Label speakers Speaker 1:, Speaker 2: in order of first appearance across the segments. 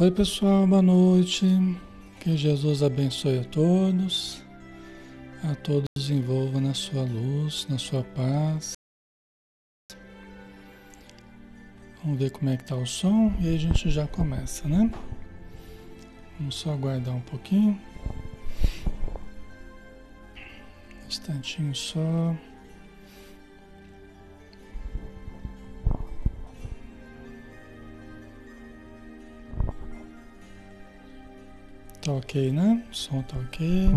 Speaker 1: Oi, pessoal, boa noite. Que Jesus abençoe a todos, a todos envolva na sua luz, na sua paz. Vamos ver como é que tá o som e aí a gente já começa, né? Vamos só aguardar um pouquinho. Um instantinho só. Ok, né? O som tá ok.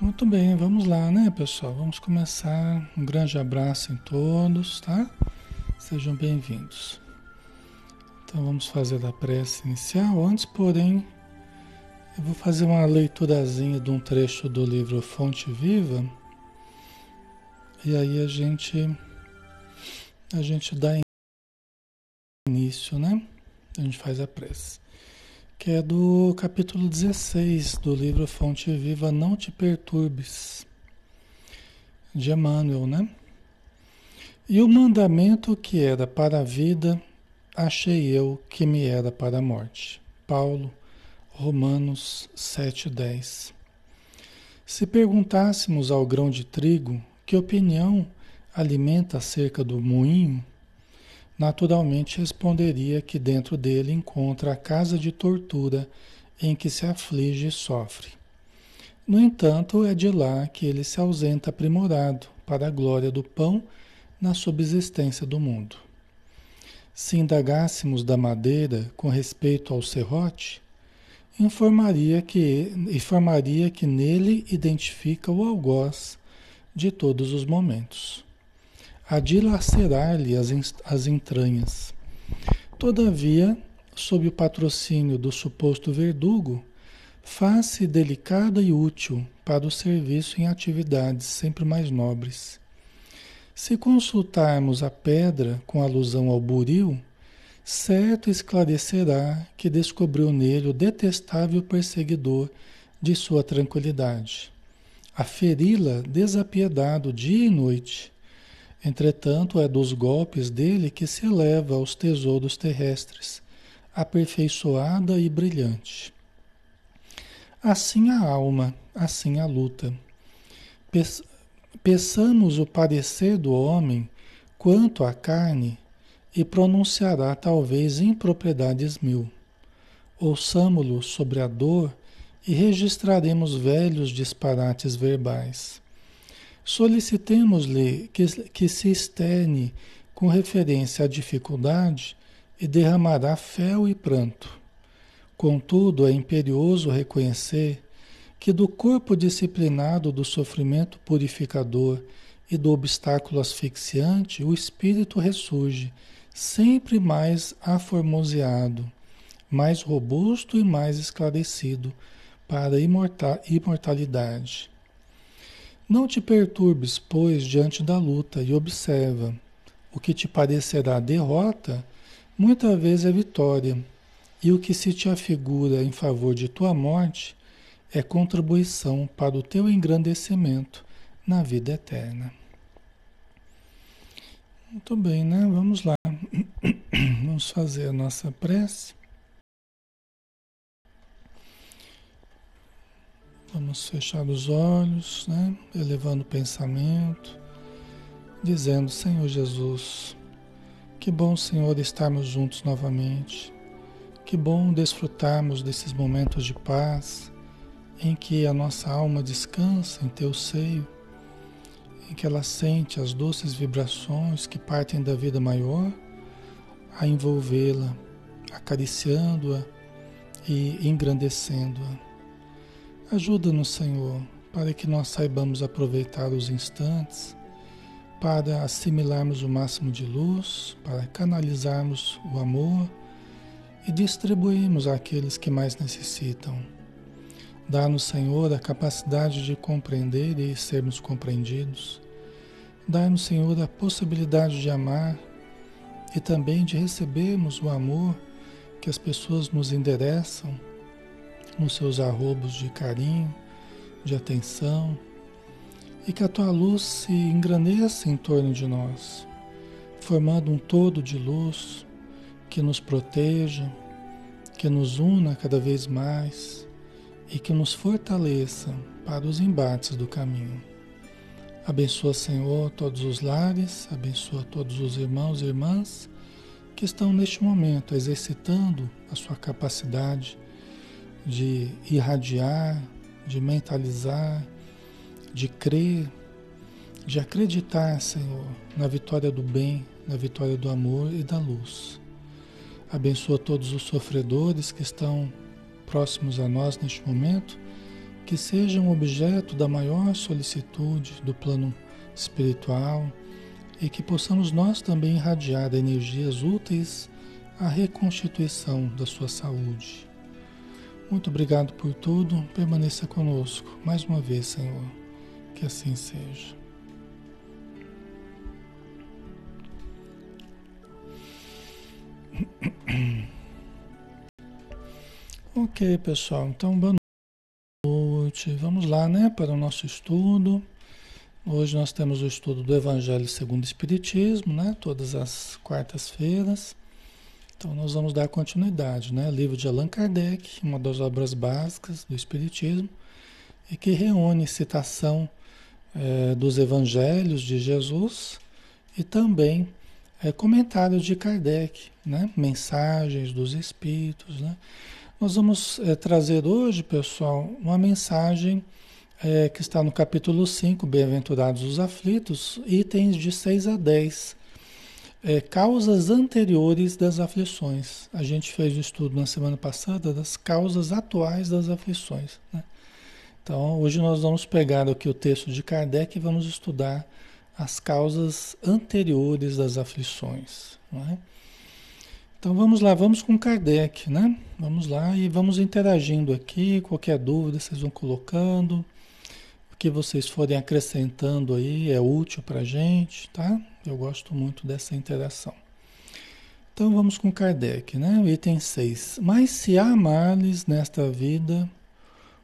Speaker 1: Muito bem, vamos lá, né, pessoal? Vamos começar. Um grande abraço em todos, tá? Sejam bem-vindos. Então vamos fazer a prece inicial. Antes, porém, eu vou fazer uma leiturazinha de um trecho do livro Fonte Viva. E aí a gente a gente dá início, né? A gente faz a prece que é do capítulo 16 do livro Fonte Viva, Não Te Perturbes, de Emmanuel, né? E o mandamento que era para a vida, achei eu que me era para a morte. Paulo, Romanos 7,10. Se perguntássemos ao grão de trigo que opinião alimenta acerca do moinho, naturalmente responderia que dentro dele encontra a casa de tortura em que se aflige e sofre. No entanto, é de lá que ele se ausenta aprimorado para a glória do pão na subsistência do mundo. Se indagássemos da madeira com respeito ao serrote, informaria que, informaria que nele identifica o algoz de todos os momentos a dilacerar-lhe as, as entranhas. Todavia, sob o patrocínio do suposto verdugo, faz-se delicada e útil para o serviço em atividades sempre mais nobres. Se consultarmos a pedra com alusão ao buril, certo esclarecerá que descobriu nele o detestável perseguidor de sua tranquilidade, a feri-la desapiedado dia e noite, Entretanto, é dos golpes dele que se eleva aos tesouros terrestres, aperfeiçoada e brilhante. Assim a alma, assim a luta. Peçamos o parecer do homem quanto à carne e pronunciará talvez impropriedades mil. Ouçamo-lo sobre a dor e registraremos velhos disparates verbais. Solicitemos-lhe que, que se externe com referência à dificuldade e derramará fel e pranto. Contudo, é imperioso reconhecer que do corpo disciplinado do sofrimento purificador e do obstáculo asfixiante, o espírito ressurge, sempre mais aformoseado, mais robusto e mais esclarecido para a imortalidade. Não te perturbes, pois, diante da luta e observa. O que te parecerá derrota, muitas vezes é vitória, e o que se te afigura em favor de tua morte é contribuição para o teu engrandecimento na vida eterna. Muito bem, né? Vamos lá. Vamos fazer a nossa prece. Vamos fechar os olhos, né? elevando o pensamento, dizendo: Senhor Jesus, que bom, Senhor, estarmos juntos novamente. Que bom desfrutarmos desses momentos de paz em que a nossa alma descansa em Teu seio, em que ela sente as doces vibrações que partem da vida maior a envolvê-la, acariciando-a e engrandecendo-a. Ajuda-nos, Senhor, para que nós saibamos aproveitar os instantes para assimilarmos o máximo de luz, para canalizarmos o amor e distribuirmos àqueles que mais necessitam. Dá-nos, Senhor, a capacidade de compreender e sermos compreendidos. Dá-nos, Senhor, a possibilidade de amar e também de recebermos o amor que as pessoas nos endereçam nos seus arrobos de carinho, de atenção, e que a tua luz se engrandeça em torno de nós, formando um todo de luz que nos proteja que nos una cada vez mais e que nos fortaleça para os embates do caminho. Abençoa, Senhor, todos os lares, abençoa todos os irmãos e irmãs que estão neste momento exercitando a sua capacidade de irradiar, de mentalizar, de crer, de acreditar, Senhor, na vitória do bem, na vitória do amor e da luz. Abençoa todos os sofredores que estão próximos a nós neste momento, que sejam objeto da maior solicitude do plano espiritual e que possamos nós também irradiar energias úteis à reconstituição da sua saúde. Muito obrigado por tudo, permaneça conosco mais uma vez, Senhor, que assim seja. Ok, pessoal, então boa noite. Vamos lá, né, para o nosso estudo. Hoje nós temos o estudo do Evangelho segundo o Espiritismo, né, todas as quartas-feiras. Então nós vamos dar continuidade, né, livro de Allan Kardec, uma das obras básicas do Espiritismo, e que reúne citação é, dos Evangelhos de Jesus e também é, comentários de Kardec, né, mensagens dos Espíritos, né. Nós vamos é, trazer hoje, pessoal, uma mensagem que está no capítulo 5, Bem-aventurados os aflitos, itens de 6 a 10. É, causas anteriores das aflições. A gente fez o estudo na semana passada das causas atuais das aflições. Né? Então, hoje nós vamos pegar aqui o texto de Kardec e vamos estudar as causas anteriores das aflições. É? Então vamos lá, vamos com Kardec, né? Vamos lá e vamos interagindo aqui. Qualquer dúvida vocês vão colocando. O que vocês forem acrescentando aí é útil para a gente, tá? Eu gosto muito dessa interação. Então vamos com Kardec, né? O item 6. Mas se há males nesta vida,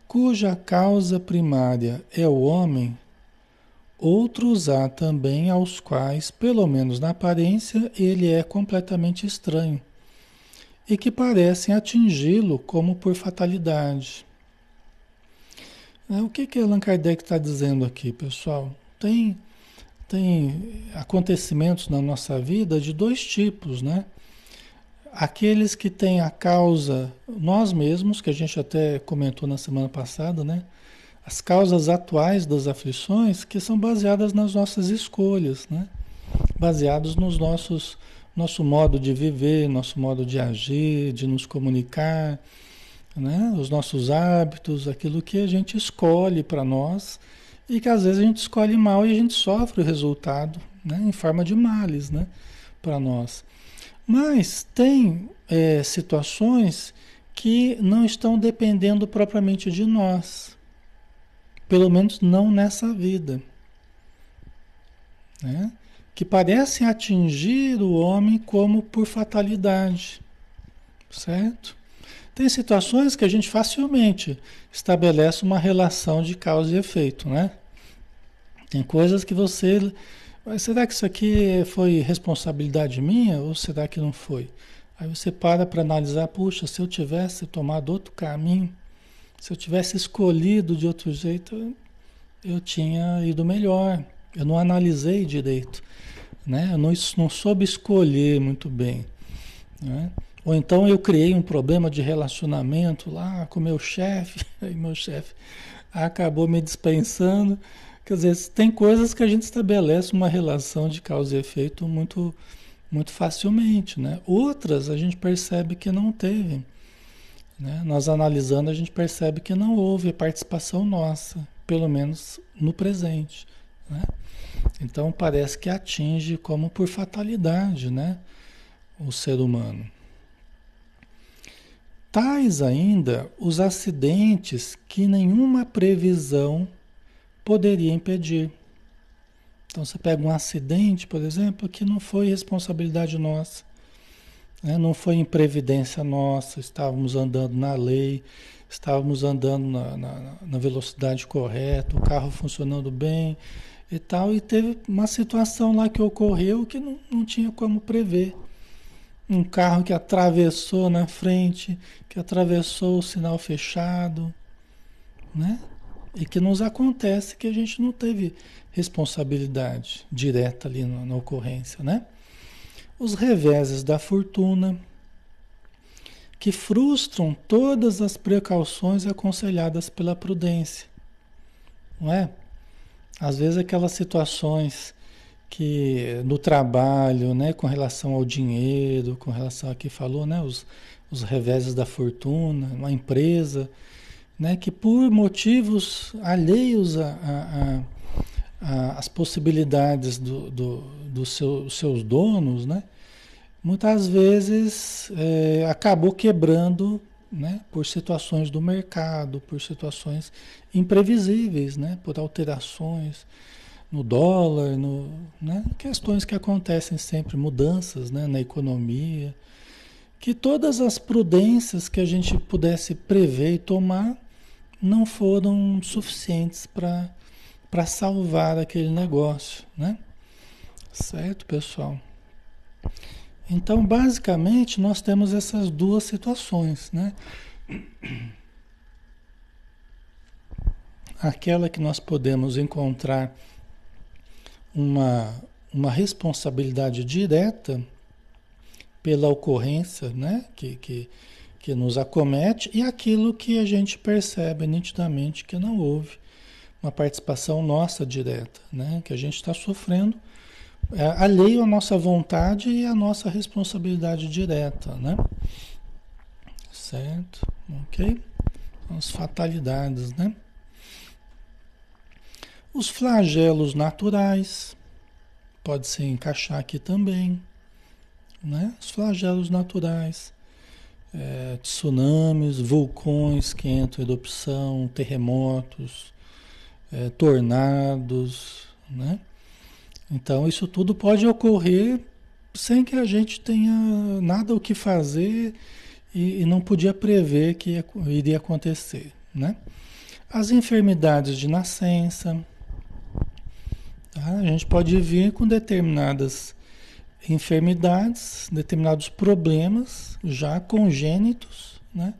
Speaker 1: cuja causa primária é o homem, outros há também aos quais, pelo menos na aparência, ele é completamente estranho e que parecem atingi-lo como por fatalidade. É, o que que Allan Kardec está dizendo aqui, pessoal? Tem, tem acontecimentos na nossa vida de dois tipos, né? Aqueles que têm a causa, nós mesmos, que a gente até comentou na semana passada, né? As causas atuais das aflições que são baseadas nas nossas escolhas, né? Baseados nos nossos nosso modo de viver, nosso modo de agir, de nos comunicar, né? os nossos hábitos, aquilo que a gente escolhe para nós e que às vezes a gente escolhe mal e a gente sofre o resultado né? em forma de males né? para nós. Mas tem é, situações que não estão dependendo propriamente de nós, pelo menos não nessa vida. Né? que parecem atingir o homem como por fatalidade, certo? Tem situações que a gente facilmente estabelece uma relação de causa e efeito, né? Tem coisas que você. Mas será que isso aqui foi responsabilidade minha ou será que não foi? Aí você para para analisar, puxa, se eu tivesse tomado outro caminho, se eu tivesse escolhido de outro jeito, eu tinha ido melhor. Eu não analisei direito, né? Eu não, não soube escolher muito bem, né? Ou então eu criei um problema de relacionamento lá com meu chefe, e meu chefe acabou me dispensando. Quer dizer, tem coisas que a gente estabelece uma relação de causa e efeito muito, muito facilmente, né? Outras a gente percebe que não teve. Né? Nós analisando a gente percebe que não houve participação nossa, pelo menos no presente. Né? Então parece que atinge como por fatalidade, né? O ser humano. Tais ainda os acidentes que nenhuma previsão poderia impedir. Então você pega um acidente, por exemplo, que não foi responsabilidade nossa, né? não foi imprevidência nossa, estávamos andando na lei, estávamos andando na, na, na velocidade correta, o carro funcionando bem, e tal, e teve uma situação lá que ocorreu que não, não tinha como prever. um carro que atravessou na frente, que atravessou o sinal fechado, né? E que nos acontece que a gente não teve responsabilidade direta ali na, na ocorrência, né? Os reveses da fortuna, que frustram todas as precauções aconselhadas pela prudência, não é? Às vezes aquelas situações que no trabalho, né, com relação ao dinheiro, com relação a que falou, né, os, os reveses da fortuna, uma empresa, né, que por motivos alheios as possibilidades do, do seu, dos seus donos, né, muitas vezes é, acabou quebrando né, por situações do mercado, por situações imprevisíveis, né, por alterações no dólar, no, né? questões que acontecem sempre, mudanças né? na economia, que todas as prudências que a gente pudesse prever e tomar não foram suficientes para salvar aquele negócio, né? Certo, pessoal? Então, basicamente, nós temos essas duas situações, né? Aquela que nós podemos encontrar uma, uma responsabilidade direta pela ocorrência né, que, que, que nos acomete e aquilo que a gente percebe nitidamente que não houve uma participação nossa direta, né, que a gente está sofrendo é, alheio à nossa vontade e à nossa responsabilidade direta, né? Certo? Ok? As fatalidades, né? Os flagelos naturais, pode se encaixar aqui também, né? Os flagelos naturais, é, tsunamis, vulcões que entram em erupção, terremotos, é, tornados, né? Então isso tudo pode ocorrer sem que a gente tenha nada o que fazer e, e não podia prever que iria acontecer, né? As enfermidades de nascença, Tá? A gente pode vir com determinadas enfermidades, determinados problemas já congênitos, né?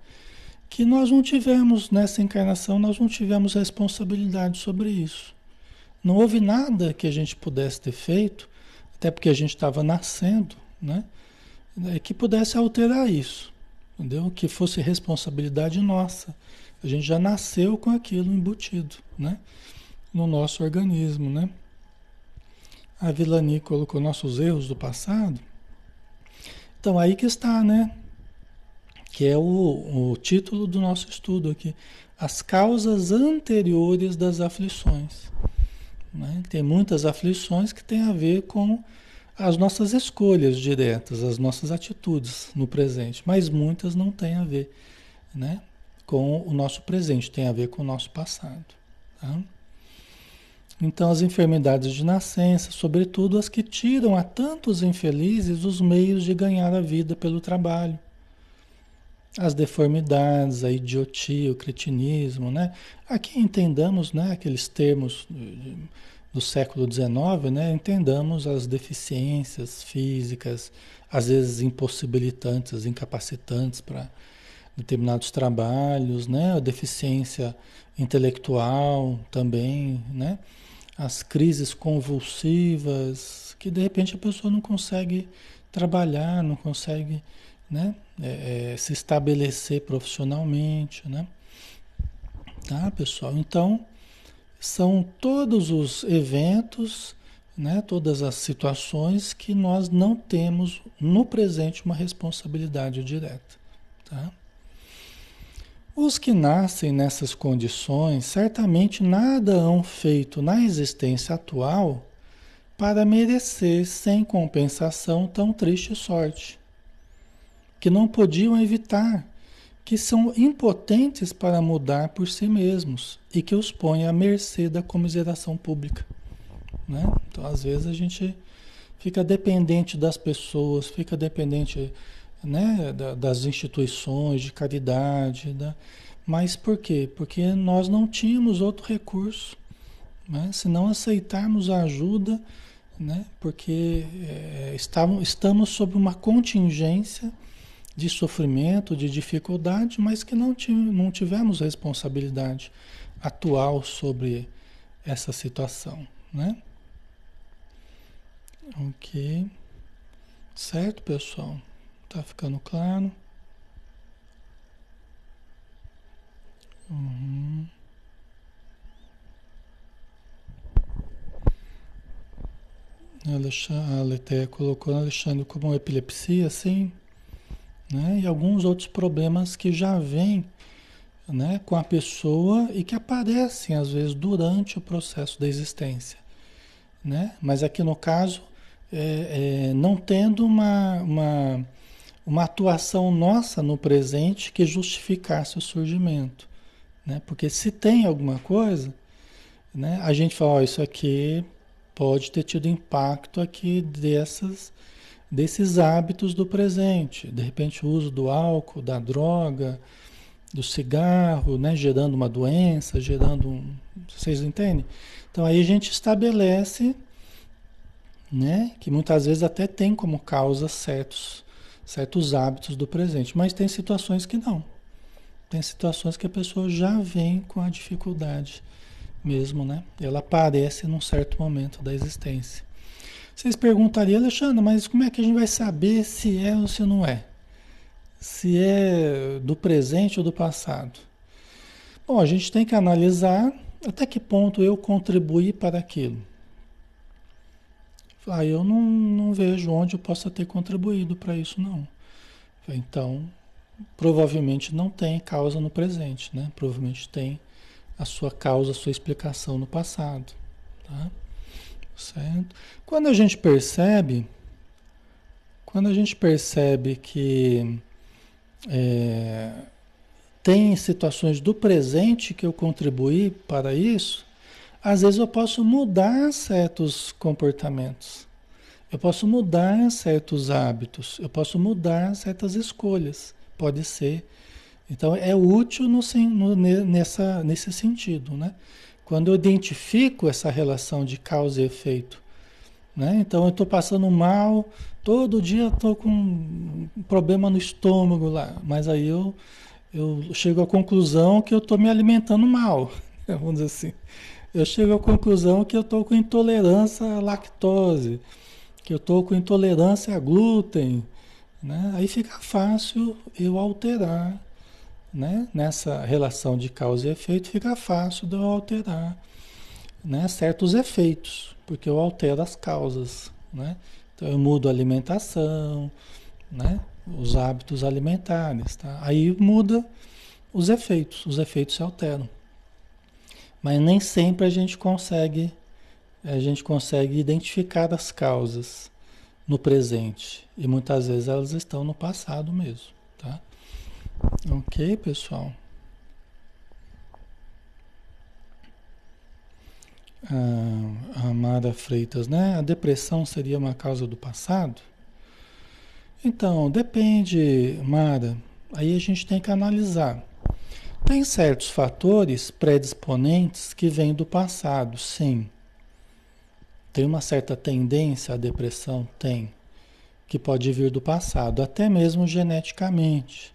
Speaker 1: que nós não tivemos nessa encarnação, nós não tivemos responsabilidade sobre isso. Não houve nada que a gente pudesse ter feito, até porque a gente estava nascendo, né? que pudesse alterar isso, entendeu? Que fosse responsabilidade nossa. A gente já nasceu com aquilo embutido, né? No nosso organismo, né? A Vilani colocou nossos erros do passado. Então aí que está, né? Que é o, o título do nosso estudo aqui. As causas anteriores das aflições. Né? Tem muitas aflições que têm a ver com as nossas escolhas diretas, as nossas atitudes no presente, mas muitas não têm a ver né, com o nosso presente, tem a ver com o nosso passado. Tá? Então, as enfermidades de nascença, sobretudo as que tiram a tantos infelizes os meios de ganhar a vida pelo trabalho. As deformidades, a idiotia, o cretinismo, né? Aqui entendamos, né, aqueles termos do século XIX, né? Entendamos as deficiências físicas, às vezes impossibilitantes, incapacitantes para determinados trabalhos, né? A deficiência intelectual também, né? As crises convulsivas, que de repente a pessoa não consegue trabalhar, não consegue né, é, é, se estabelecer profissionalmente, né? Tá, pessoal? Então, são todos os eventos, né, todas as situações que nós não temos no presente uma responsabilidade direta, tá? Os que nascem nessas condições certamente nada hão feito na existência atual para merecer sem compensação tão triste sorte, que não podiam evitar, que são impotentes para mudar por si mesmos e que os põe à mercê da comiseração pública. Né? Então, às vezes, a gente fica dependente das pessoas, fica dependente né, das instituições de caridade, da... mas por quê? Porque nós não tínhamos outro recurso. Né? Se não aceitarmos a ajuda né? Porque é, estamos, estamos sob uma contingência de sofrimento, de dificuldade, mas que não, não tivemos responsabilidade atual sobre essa situação, né? Ok. Certo, pessoal? Tá ficando claro? Uhum. A Letéia colocou Alexandre como epilepsia, sim, né? E alguns outros problemas que já vêm né, com a pessoa e que aparecem às vezes durante o processo da existência. Né? Mas aqui no caso, é, é, não tendo uma, uma, uma atuação nossa no presente que justificasse o surgimento. Né? Porque se tem alguma coisa, né, a gente fala, oh, isso aqui pode ter tido impacto aqui dessas, desses hábitos do presente. De repente o uso do álcool, da droga, do cigarro, né, gerando uma doença, gerando um, vocês entendem? Então aí a gente estabelece, né, que muitas vezes até tem como causa certos certos hábitos do presente, mas tem situações que não. Tem situações que a pessoa já vem com a dificuldade mesmo, né? Ela aparece num certo momento da existência. Vocês perguntariam, Alexandre, mas como é que a gente vai saber se é ou se não é? se é do presente ou do passado. Bom, a gente tem que analisar até que ponto eu contribuí para aquilo. Ah, eu não, não vejo onde eu possa ter contribuído para isso, não. Então, provavelmente não tem causa no presente, né? Provavelmente tem a sua causa, a sua explicação no passado, tá? Certo? Quando a gente percebe, quando a gente percebe que é, tem situações do presente que eu contribuí para isso, às vezes eu posso mudar certos comportamentos, eu posso mudar certos hábitos, eu posso mudar certas escolhas, pode ser. Então é útil no, no, nessa, nesse sentido, né? Quando eu identifico essa relação de causa e efeito, né? Então eu estou passando mal, Todo dia estou com um problema no estômago lá, mas aí eu, eu chego à conclusão que eu estou me alimentando mal, vamos dizer assim. Eu chego à conclusão que eu estou com intolerância à lactose, que eu estou com intolerância a glúten, né? Aí fica fácil eu alterar, né? Nessa relação de causa e efeito fica fácil de eu alterar, né? Certos efeitos, porque eu altero as causas, né? Então eu mudo a alimentação, né? Os hábitos alimentares, tá? Aí muda os efeitos, os efeitos se alteram. Mas nem sempre a gente consegue a gente consegue identificar as causas no presente e muitas vezes elas estão no passado mesmo, tá? OK, pessoal? a, Amada Freitas, né? A depressão seria uma causa do passado? Então, depende, Mara. Aí a gente tem que analisar. Tem certos fatores predisponentes que vêm do passado, sim. Tem uma certa tendência à depressão? Tem. Que pode vir do passado, até mesmo geneticamente.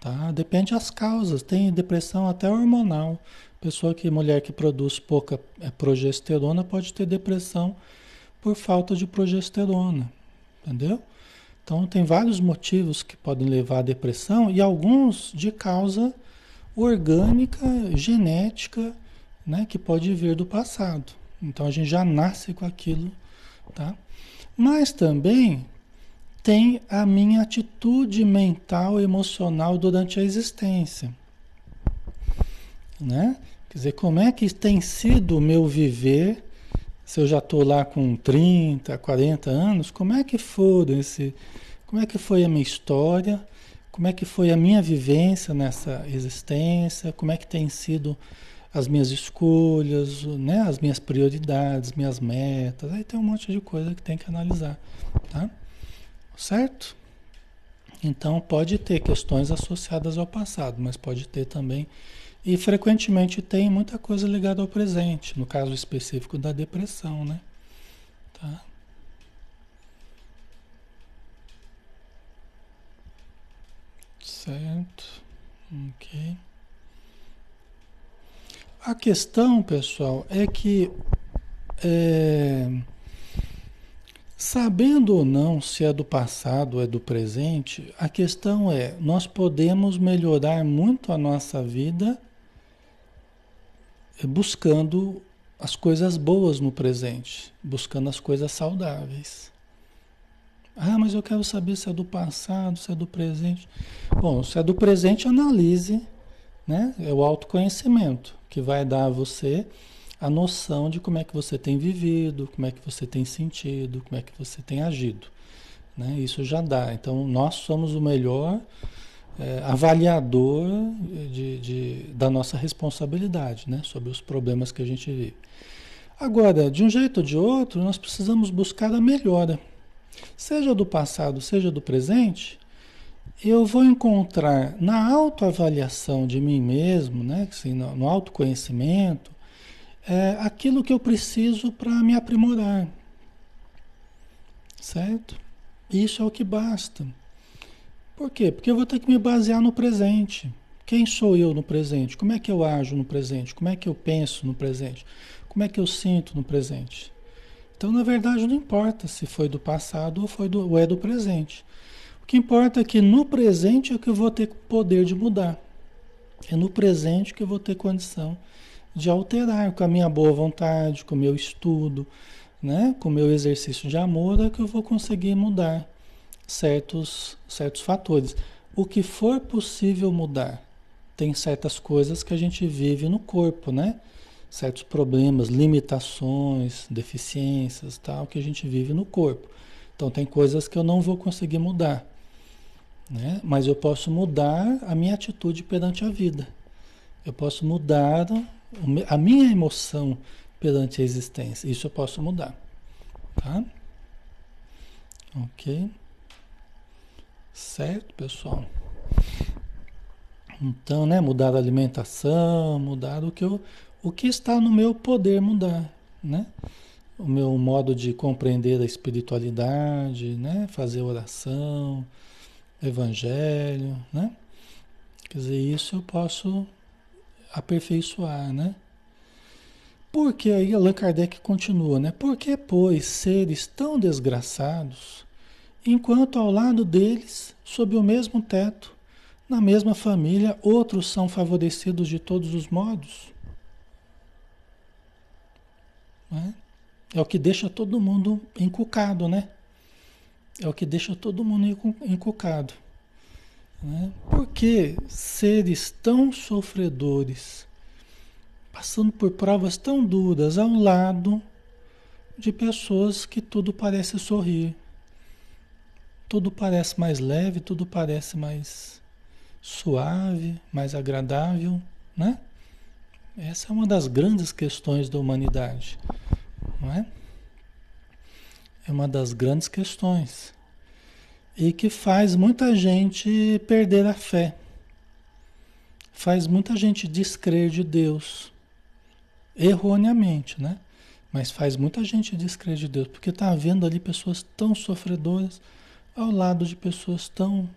Speaker 1: Tá? Depende das causas. Tem depressão até hormonal. Pessoa que, mulher que produz pouca é, progesterona pode ter depressão por falta de progesterona, entendeu? Então tem vários motivos que podem levar à depressão e alguns de causa orgânica, genética, né, que pode vir do passado. Então a gente já nasce com aquilo, tá? Mas também tem a minha atitude mental, emocional durante a existência, né? Quer dizer, como é que tem sido o meu viver, se eu já estou lá com 30, 40 anos, como é que foram esse, como é que foi a minha história, como é que foi a minha vivência nessa existência, como é que tem sido as minhas escolhas, né, as minhas prioridades, minhas metas, aí tem um monte de coisa que tem que analisar, tá? Certo? Então pode ter questões associadas ao passado, mas pode ter também e frequentemente tem muita coisa ligada ao presente, no caso específico da depressão, né? Tá? Certo. Ok. A questão, pessoal, é que é, sabendo ou não se é do passado ou é do presente, a questão é, nós podemos melhorar muito a nossa vida buscando as coisas boas no presente, buscando as coisas saudáveis. Ah, mas eu quero saber se é do passado, se é do presente. Bom, se é do presente, analise, né? É o autoconhecimento que vai dar a você a noção de como é que você tem vivido, como é que você tem sentido, como é que você tem agido. Né? Isso já dá. Então, nós somos o melhor é, avaliador de, de, da nossa responsabilidade né? sobre os problemas que a gente vive. Agora, de um jeito ou de outro, nós precisamos buscar a melhora. Seja do passado, seja do presente, eu vou encontrar na autoavaliação de mim mesmo, né, assim, no, no autoconhecimento, é, aquilo que eu preciso para me aprimorar. Certo? Isso é o que basta. Por quê? Porque eu vou ter que me basear no presente. Quem sou eu no presente? Como é que eu ajo no presente? Como é que eu penso no presente? Como é que eu sinto no presente? Então, na verdade, não importa se foi do passado ou, foi do, ou é do presente. O que importa é que no presente é que eu vou ter poder de mudar. É no presente que eu vou ter condição de alterar com a minha boa vontade, com o meu estudo, né? com o meu exercício de amor, é que eu vou conseguir mudar certos, certos fatores. O que for possível mudar. Tem certas coisas que a gente vive no corpo, né? Certos problemas, limitações, deficiências, tal, que a gente vive no corpo. Então tem coisas que eu não vou conseguir mudar, né? Mas eu posso mudar a minha atitude perante a vida. Eu posso mudar a minha emoção perante a existência. Isso eu posso mudar, tá? Ok? Certo, pessoal? Então, né, mudar a alimentação, mudar o que eu o que está no meu poder mudar, né? O meu modo de compreender a espiritualidade, né? Fazer oração, evangelho, né? Quer dizer, isso eu posso aperfeiçoar, né? Porque aí Allan Kardec continua, né? Porque, pois, seres tão desgraçados, enquanto ao lado deles, sob o mesmo teto, na mesma família, outros são favorecidos de todos os modos? Né? É o que deixa todo mundo encucado, né? É o que deixa todo mundo encucado. Né? Por que seres tão sofredores, passando por provas tão duras ao lado de pessoas que tudo parece sorrir, tudo parece mais leve, tudo parece mais suave, mais agradável, né? Essa é uma das grandes questões da humanidade, não é? É uma das grandes questões e que faz muita gente perder a fé, faz muita gente descrer de Deus, erroneamente, né? Mas faz muita gente descrer de Deus, porque está vendo ali pessoas tão sofredoras ao lado de pessoas tão,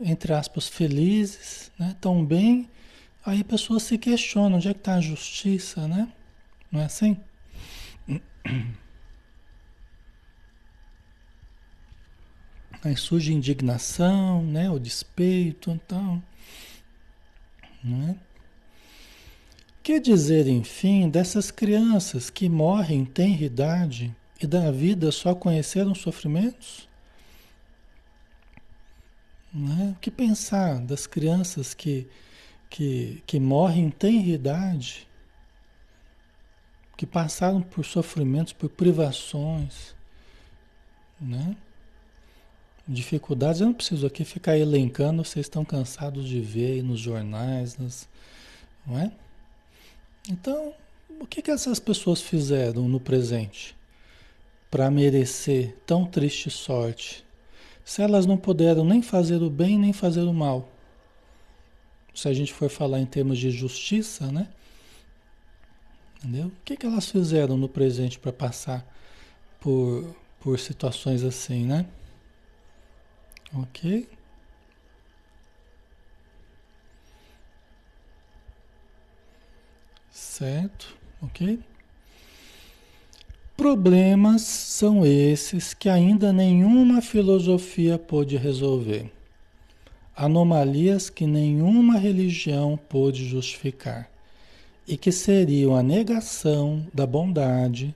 Speaker 1: entre aspas, felizes, né? tão bem Aí a pessoa se questiona onde é que está a justiça, né? Não é assim? Aí surge indignação, né? O despeito, então, né? Que dizer, enfim, dessas crianças que morrem em tenra idade e da vida só conheceram sofrimentos? Né? O que pensar das crianças que que, que morrem em tenra idade, que passaram por sofrimentos, por privações, né? dificuldades. Eu não preciso aqui ficar elencando, vocês estão cansados de ver aí nos jornais, nas, não é? Então, o que, que essas pessoas fizeram no presente para merecer tão triste sorte? Se elas não puderam nem fazer o bem nem fazer o mal se a gente for falar em termos de justiça, né? Entendeu? O que, que elas fizeram no presente para passar por, por situações assim, né? Ok? Certo? Ok? Problemas são esses que ainda nenhuma filosofia pôde resolver. Anomalias que nenhuma religião pôde justificar e que seriam a negação da bondade,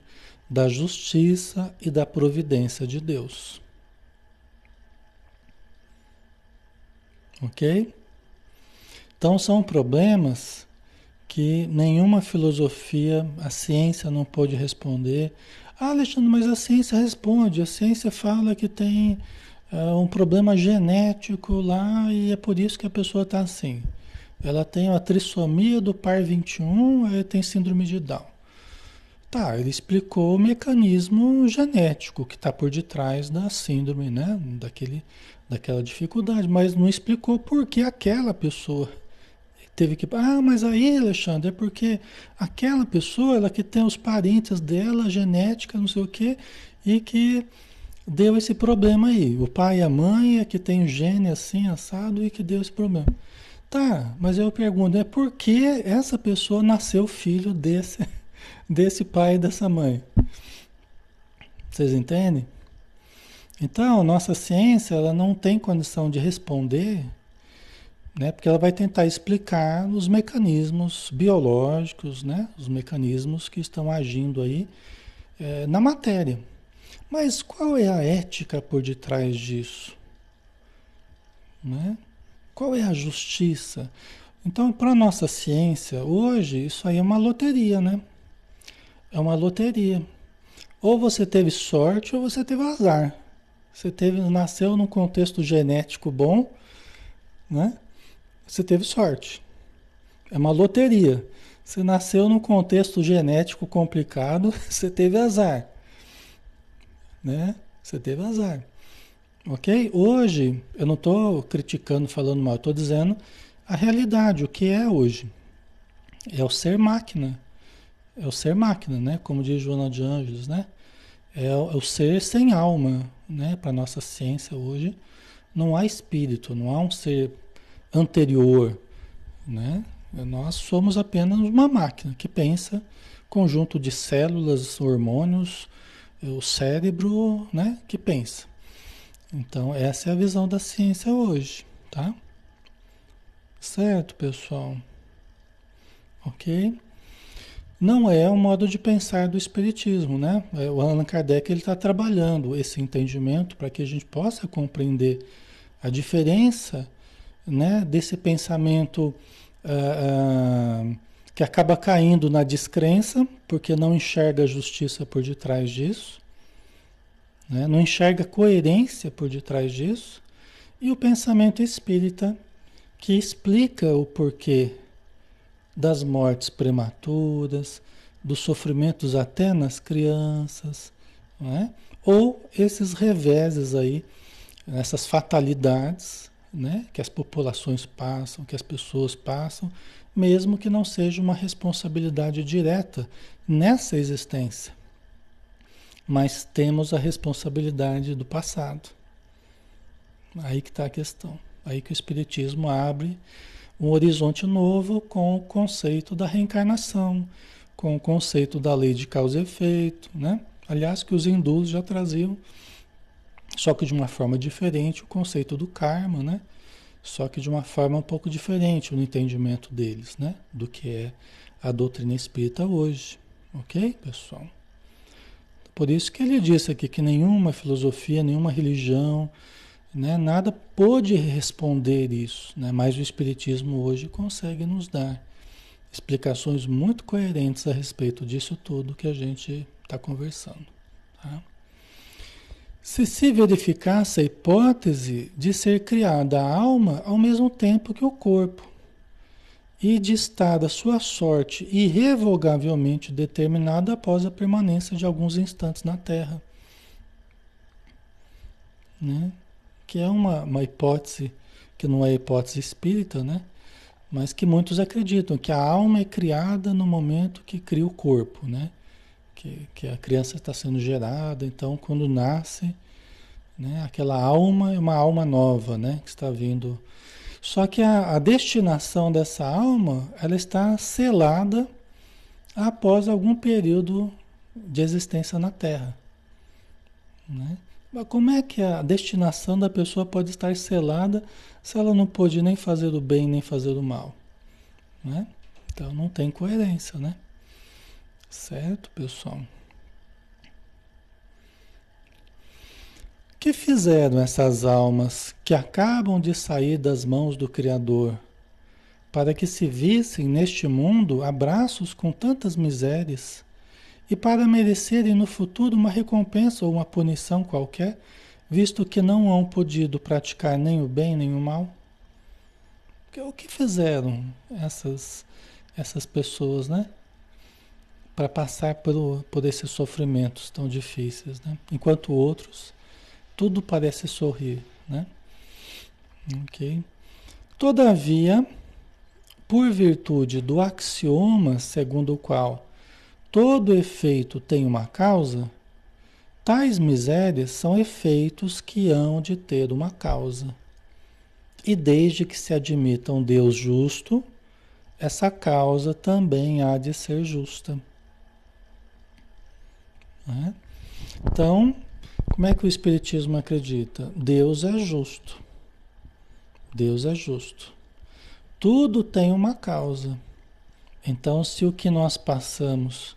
Speaker 1: da justiça e da providência de Deus. Ok? Então são problemas que nenhuma filosofia, a ciência não pode responder. Ah, Alexandre, mas a ciência responde. A ciência fala que tem um problema genético lá e é por isso que a pessoa está assim. Ela tem a trissomia do par 21, aí tem síndrome de Down. Tá, ele explicou o mecanismo genético que está por detrás da síndrome, né? Daquele, daquela dificuldade, mas não explicou por que aquela pessoa teve que. Ah, mas aí, Alexandre, é porque aquela pessoa, ela que tem os parentes dela, genética, não sei o quê, e que deu esse problema aí. O pai e a mãe é que tem o gene assim, assado, e que deu esse problema. Tá, mas eu pergunto, é por que essa pessoa nasceu filho desse, desse pai e dessa mãe? Vocês entendem? Então, nossa ciência, ela não tem condição de responder né? Porque ela vai tentar explicar os mecanismos biológicos, né? Os mecanismos que estão agindo aí é, na matéria. Mas qual é a ética por detrás disso? Né? Qual é a justiça? Então, para a nossa ciência, hoje, isso aí é uma loteria, né? É uma loteria. Ou você teve sorte ou você teve azar. Você teve, nasceu num contexto genético bom, né? você teve sorte. É uma loteria. Você nasceu num contexto genético complicado, você teve azar. Né? Você teve azar. Ok? Hoje, eu não estou criticando, falando mal, estou dizendo a realidade, o que é hoje. É o ser máquina. É o ser máquina, né? Como diz Joana de Anjos, né? É o, é o ser sem alma, né? Para nossa ciência hoje, não há espírito, não há um ser anterior, né? Nós somos apenas uma máquina que pensa, conjunto de células, hormônios, o cérebro, né, que pensa. Então, essa é a visão da ciência hoje, tá? Certo, pessoal? Ok? Não é o modo de pensar do espiritismo, né? É, o Allan Kardec ele está trabalhando esse entendimento para que a gente possa compreender a diferença né, desse pensamento uh, uh, que acaba caindo na descrença, porque não enxerga a justiça por detrás disso, né, não enxerga coerência por detrás disso, e o pensamento espírita que explica o porquê das mortes prematuras, dos sofrimentos até nas crianças, é? ou esses reveses aí, essas fatalidades né, que as populações passam, que as pessoas passam, mesmo que não seja uma responsabilidade direta nessa existência. Mas temos a responsabilidade do passado. Aí que está a questão. Aí que o Espiritismo abre um horizonte novo com o conceito da reencarnação, com o conceito da lei de causa e efeito, né? Aliás, que os hindus já traziam só que de uma forma diferente o conceito do karma, né? Só que de uma forma um pouco diferente no entendimento deles, né? Do que é a doutrina espírita hoje. Ok, pessoal? Por isso que ele disse aqui que nenhuma filosofia, nenhuma religião, né, nada pôde responder isso, né? mas o Espiritismo hoje consegue nos dar explicações muito coerentes a respeito disso tudo que a gente está conversando. Tá? Se se verificasse a hipótese de ser criada a alma ao mesmo tempo que o corpo, e de estar a sua sorte irrevogavelmente determinada após a permanência de alguns instantes na Terra. Né? Que é uma, uma hipótese que não é hipótese espírita, né? mas que muitos acreditam que a alma é criada no momento que cria o corpo, né? Que, que a criança está sendo gerada, então quando nasce, né, aquela alma é uma alma nova, né, que está vindo. Só que a, a destinação dessa alma, ela está selada após algum período de existência na Terra. Né? Mas como é que a destinação da pessoa pode estar selada se ela não pôde nem fazer o bem nem fazer o mal? Né? Então não tem coerência, né? Certo, pessoal? que fizeram essas almas que acabam de sair das mãos do Criador, para que se vissem neste mundo abraços com tantas misérias e para merecerem no futuro uma recompensa ou uma punição qualquer, visto que não hão podido praticar nem o bem nem o mal? O que fizeram essas, essas pessoas, né? Para passar por, por esses sofrimentos tão difíceis, né? Enquanto outros tudo parece sorrir, né? Ok. Todavia, por virtude do axioma segundo o qual todo efeito tem uma causa, tais misérias são efeitos que hão de ter uma causa. E desde que se admita um Deus justo, essa causa também há de ser justa. Né? Então, como é que o Espiritismo acredita? Deus é justo. Deus é justo. Tudo tem uma causa. Então, se o que nós passamos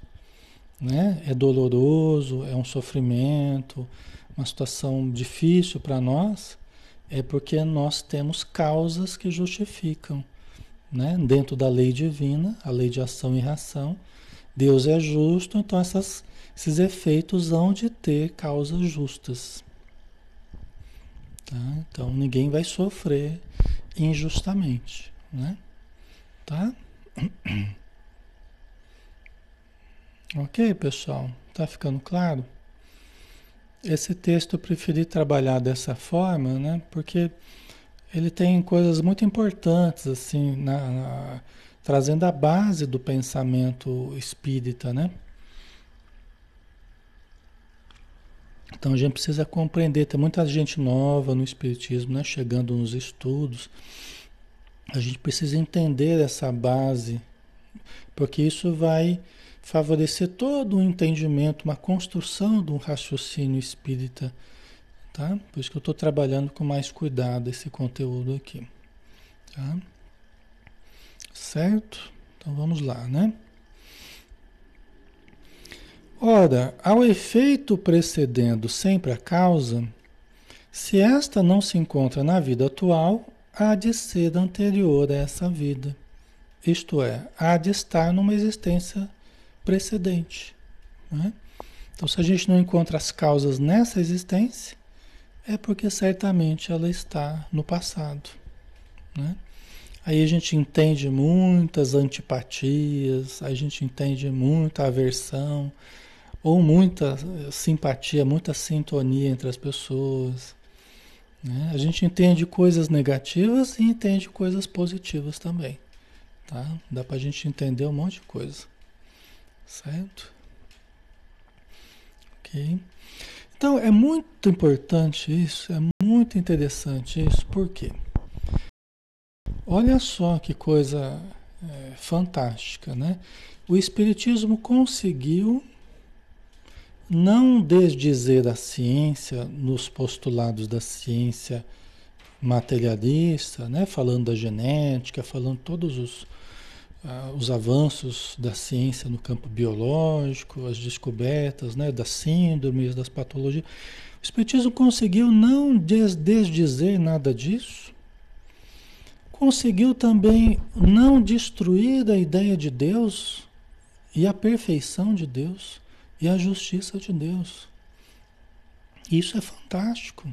Speaker 1: né, é doloroso, é um sofrimento, uma situação difícil para nós, é porque nós temos causas que justificam. Né? Dentro da lei divina, a lei de ação e reação, Deus é justo, então essas esses efeitos hão de ter causas justas. Tá? Então ninguém vai sofrer injustamente, né? Tá? Ok, pessoal? Tá ficando claro? Esse texto eu preferi trabalhar dessa forma, né? Porque ele tem coisas muito importantes, assim, na, na, trazendo a base do pensamento espírita, né? Então a gente precisa compreender, tem muita gente nova no Espiritismo, né, chegando nos estudos. A gente precisa entender essa base, porque isso vai favorecer todo o um entendimento, uma construção de um raciocínio espírita. Tá? Por isso que eu estou trabalhando com mais cuidado esse conteúdo aqui. Tá? Certo? Então vamos lá, né? Ora, ao efeito precedendo sempre a causa, se esta não se encontra na vida atual, há de ser anterior a essa vida. Isto é, há de estar numa existência precedente. Né? Então, se a gente não encontra as causas nessa existência, é porque certamente ela está no passado. Né? Aí a gente entende muitas antipatias, a gente entende muita aversão, ou muita simpatia, muita sintonia entre as pessoas. Né? A gente entende coisas negativas e entende coisas positivas também. Tá? Dá para a gente entender um monte de coisa. Certo? Ok? Então é muito importante isso, é muito interessante isso, por quê? Olha só que coisa é, fantástica, né? O Espiritismo conseguiu não desdizer a ciência nos postulados da ciência materialista, né? falando da genética, falando todos os, uh, os avanços da ciência no campo biológico, as descobertas né? das síndromes, das patologias. O Espiritismo conseguiu não des desdizer nada disso, conseguiu também não destruir a ideia de Deus e a perfeição de Deus e a justiça de Deus. Isso é fantástico.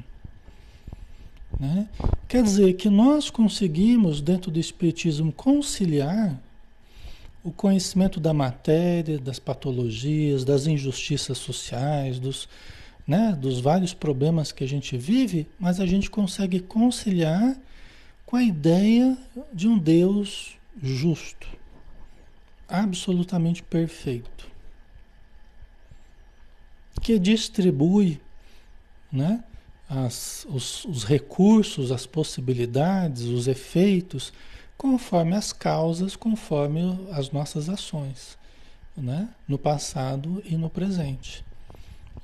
Speaker 1: Né? Quer dizer que nós conseguimos, dentro do Espiritismo, conciliar o conhecimento da matéria, das patologias, das injustiças sociais, dos, né, dos vários problemas que a gente vive, mas a gente consegue conciliar com a ideia de um Deus justo, absolutamente perfeito. Que distribui né, as, os, os recursos, as possibilidades, os efeitos, conforme as causas, conforme as nossas ações, né, no passado e no presente.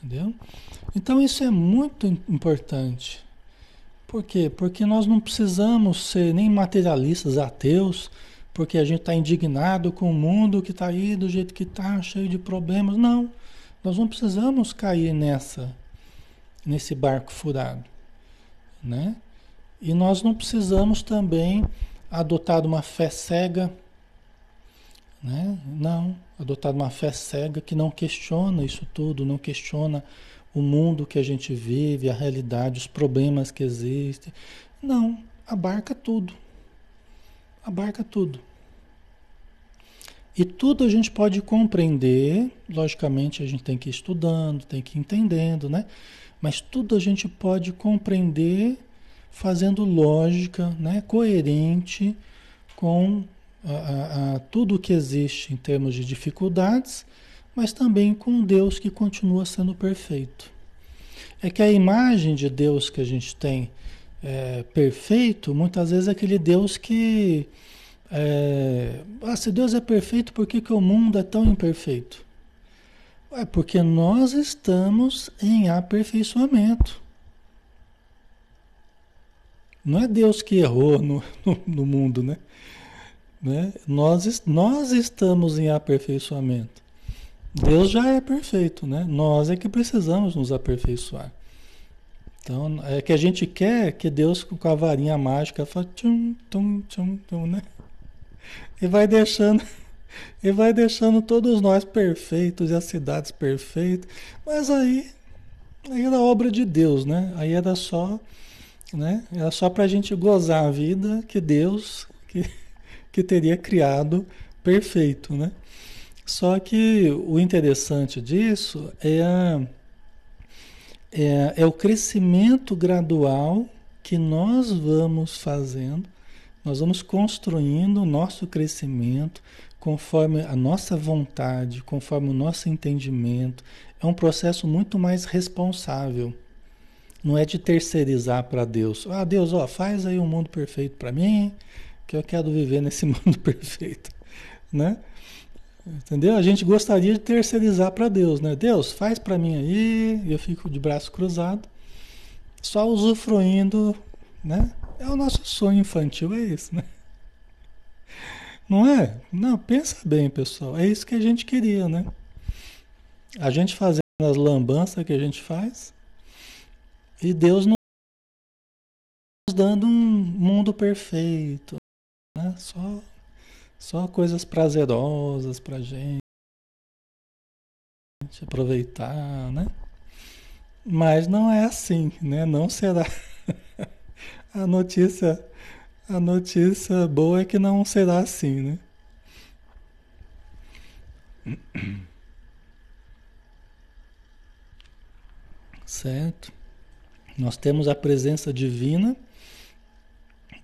Speaker 1: Entendeu? Então isso é muito importante. Por quê? Porque nós não precisamos ser nem materialistas ateus, porque a gente está indignado com o mundo que está aí do jeito que está, cheio de problemas. Não, nós não precisamos cair nessa, nesse barco furado, né? E nós não precisamos também adotar uma fé cega, né? Não, adotar uma fé cega que não questiona isso tudo, não questiona o mundo que a gente vive, a realidade, os problemas que existem. Não, abarca tudo. Abarca tudo. E tudo a gente pode compreender, logicamente a gente tem que ir estudando, tem que ir entendendo, né? Mas tudo a gente pode compreender fazendo lógica, né? coerente com a, a, a tudo que existe em termos de dificuldades, mas também com Deus que continua sendo perfeito. É que a imagem de Deus que a gente tem é, perfeito, muitas vezes é aquele Deus que é, ah, se Deus é perfeito, por que, que o mundo é tão imperfeito? É porque nós estamos em aperfeiçoamento. Não é Deus que errou no, no, no mundo, né? né? Nós, nós estamos em aperfeiçoamento. Deus já é perfeito, né? Nós é que precisamos nos aperfeiçoar. Então, é que a gente quer que Deus com a varinha mágica faça tchum, tum, tchum, tum, né? E vai deixando, e vai deixando todos nós perfeitos e as cidades perfeitas. Mas aí, aí era obra de Deus, né? Aí era só, né? Era só para a gente gozar a vida que Deus que, que teria criado perfeito, né? Só que o interessante disso é, a, é, é o crescimento gradual que nós vamos fazendo nós vamos construindo o nosso crescimento conforme a nossa vontade, conforme o nosso entendimento. É um processo muito mais responsável. Não é de terceirizar para Deus. Ah, Deus, ó, faz aí um mundo perfeito para mim, que eu quero viver nesse mundo perfeito, né? Entendeu? A gente gostaria de terceirizar para Deus, né? Deus, faz para mim aí, eu fico de braço cruzado, só usufruindo, né? É o nosso sonho infantil, é isso, né? Não é? Não, pensa bem, pessoal. É isso que a gente queria, né? A gente fazendo as lambanças que a gente faz e Deus nos dando um mundo perfeito, né? Só, só coisas prazerosas pra gente aproveitar, né? Mas não é assim, né? Não será. A notícia, a notícia boa é que não será assim, né? Certo? Nós temos a presença divina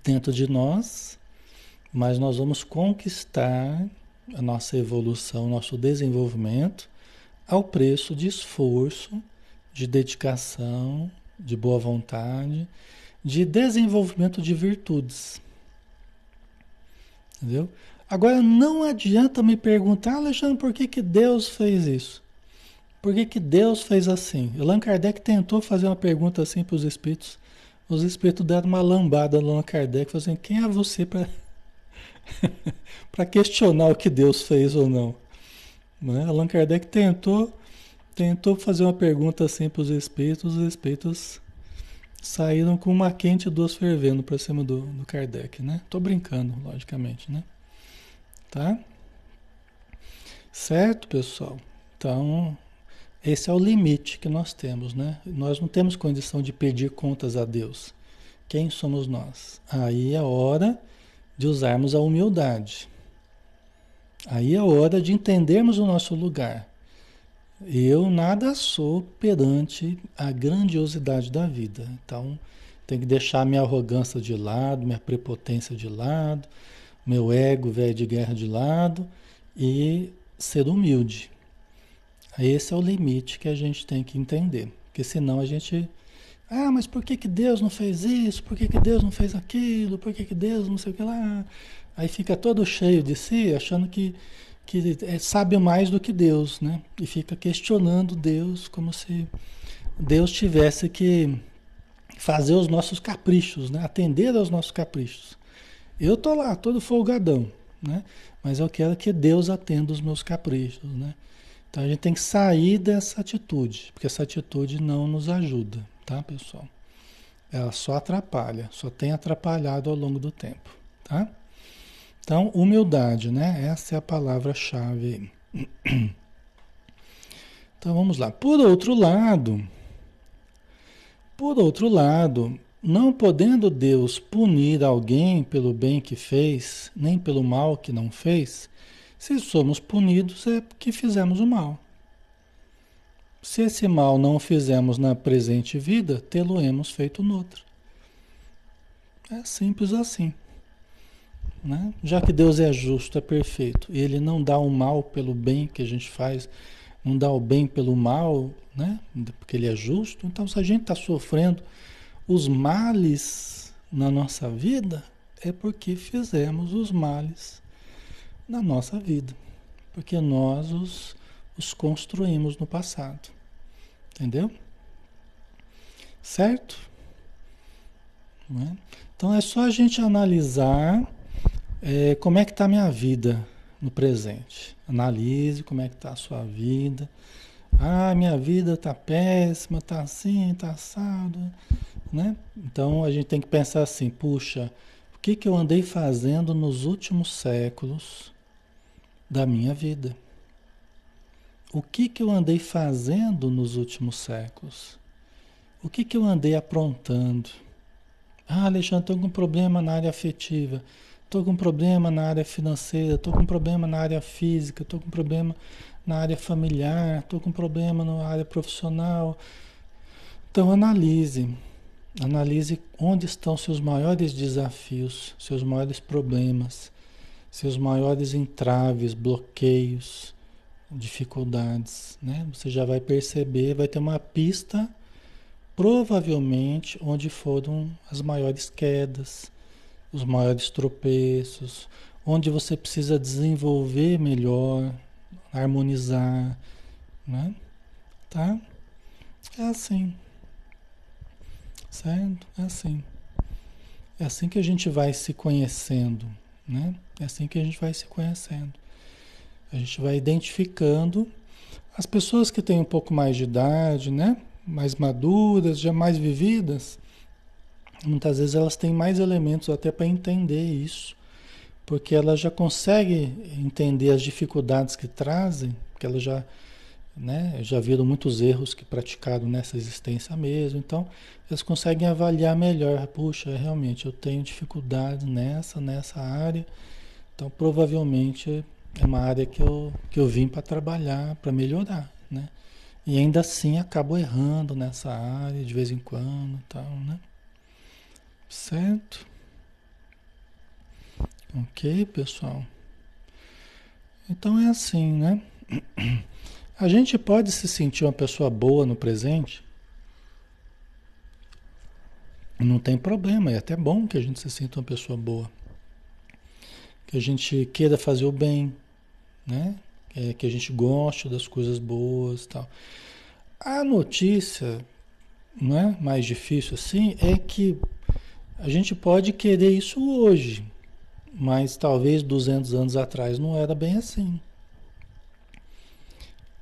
Speaker 1: dentro de nós, mas nós vamos conquistar a nossa evolução, nosso desenvolvimento ao preço de esforço, de dedicação, de boa vontade de desenvolvimento de virtudes. Entendeu? Agora não adianta me perguntar, Alexandre, por que, que Deus fez isso? Por que, que Deus fez assim? Allan Kardec tentou fazer uma pergunta assim para os espíritos. Os espíritos deram uma lambada no Allan Kardec, falando assim, quem é você para para questionar o que Deus fez ou não? Né? Allan Kardec tentou, tentou fazer uma pergunta assim para os espíritos, os espíritos saíram com uma quente e duas fervendo para cima do, do Kardec, né? Tô brincando, logicamente, né? Tá? Certo, pessoal? Então, esse é o limite que nós temos, né? Nós não temos condição de pedir contas a Deus. Quem somos nós? Aí é hora de usarmos a humildade. Aí é hora de entendermos o nosso lugar. Eu nada sou perante a grandiosidade da vida. Então, tem que deixar minha arrogância de lado, minha prepotência de lado, meu ego velho de guerra de lado e ser humilde. Esse é o limite que a gente tem que entender. Porque senão a gente. Ah, mas por que, que Deus não fez isso? Por que, que Deus não fez aquilo? Por que, que Deus não sei o que lá? Aí fica todo cheio de si, achando que, que é, sabe mais do que Deus, né? E fica questionando Deus como se Deus tivesse que fazer os nossos caprichos, né? Atender aos nossos caprichos. Eu tô lá, todo folgadão, né? Mas eu quero que Deus atenda os meus caprichos, né? Então a gente tem que sair dessa atitude, porque essa atitude não nos ajuda, tá, pessoal? Ela só atrapalha, só tem atrapalhado ao longo do tempo, tá? Então, humildade, né? Essa é a palavra-chave. Então vamos lá. Por outro lado, por outro lado, não podendo Deus punir alguém pelo bem que fez, nem pelo mal que não fez, se somos punidos é porque fizemos o mal. Se esse mal não fizemos na presente vida, tê-lo-emos feito noutra. É simples assim. Né? Já que Deus é justo, é perfeito, e Ele não dá o mal pelo bem que a gente faz, não dá o bem pelo mal, né? porque Ele é justo, então se a gente está sofrendo os males na nossa vida, é porque fizemos os males na nossa vida, porque nós os, os construímos no passado. Entendeu? Certo? É? Então é só a gente analisar é, como é que está a minha vida no presente. Analise como é que está a sua vida. Ah, minha vida está péssima, está assim, está assado. Né? Então a gente tem que pensar assim, puxa, o que, que eu andei fazendo nos últimos séculos da minha vida. O que, que eu andei fazendo nos últimos séculos? O que, que eu andei aprontando? Ah, Alexandre, estou com um problema na área afetiva, estou com problema na área financeira, estou com problema na área física, estou com problema na área familiar, estou com problema na área profissional. Então analise, analise onde estão seus maiores desafios, seus maiores problemas seus maiores entraves, bloqueios, dificuldades, né? Você já vai perceber, vai ter uma pista, provavelmente, onde foram as maiores quedas, os maiores tropeços, onde você precisa desenvolver melhor, harmonizar, né? Tá? É assim. Certo? É assim. É assim que a gente vai se conhecendo, né? É assim que a gente vai se conhecendo. A gente vai identificando as pessoas que têm um pouco mais de idade, né? Mais maduras, já mais vividas. Muitas vezes elas têm mais elementos até para entender isso, porque elas já conseguem entender as dificuldades que trazem, porque elas já, né, já viram muitos erros que praticaram nessa existência mesmo, então elas conseguem avaliar melhor. Puxa, realmente eu tenho dificuldade nessa, nessa área então, provavelmente é uma área que eu, que eu vim para trabalhar, para melhorar, né? E ainda assim acabo errando nessa área de vez em quando, tal, né? Certo? Ok, pessoal? Então é assim, né? A gente pode se sentir uma pessoa boa no presente. Não tem problema, é até bom que a gente se sinta uma pessoa boa que a gente queira fazer o bem, né? É, que a gente goste das coisas boas e tal. A notícia, não é mais difícil assim, é que a gente pode querer isso hoje, mas talvez 200 anos atrás não era bem assim.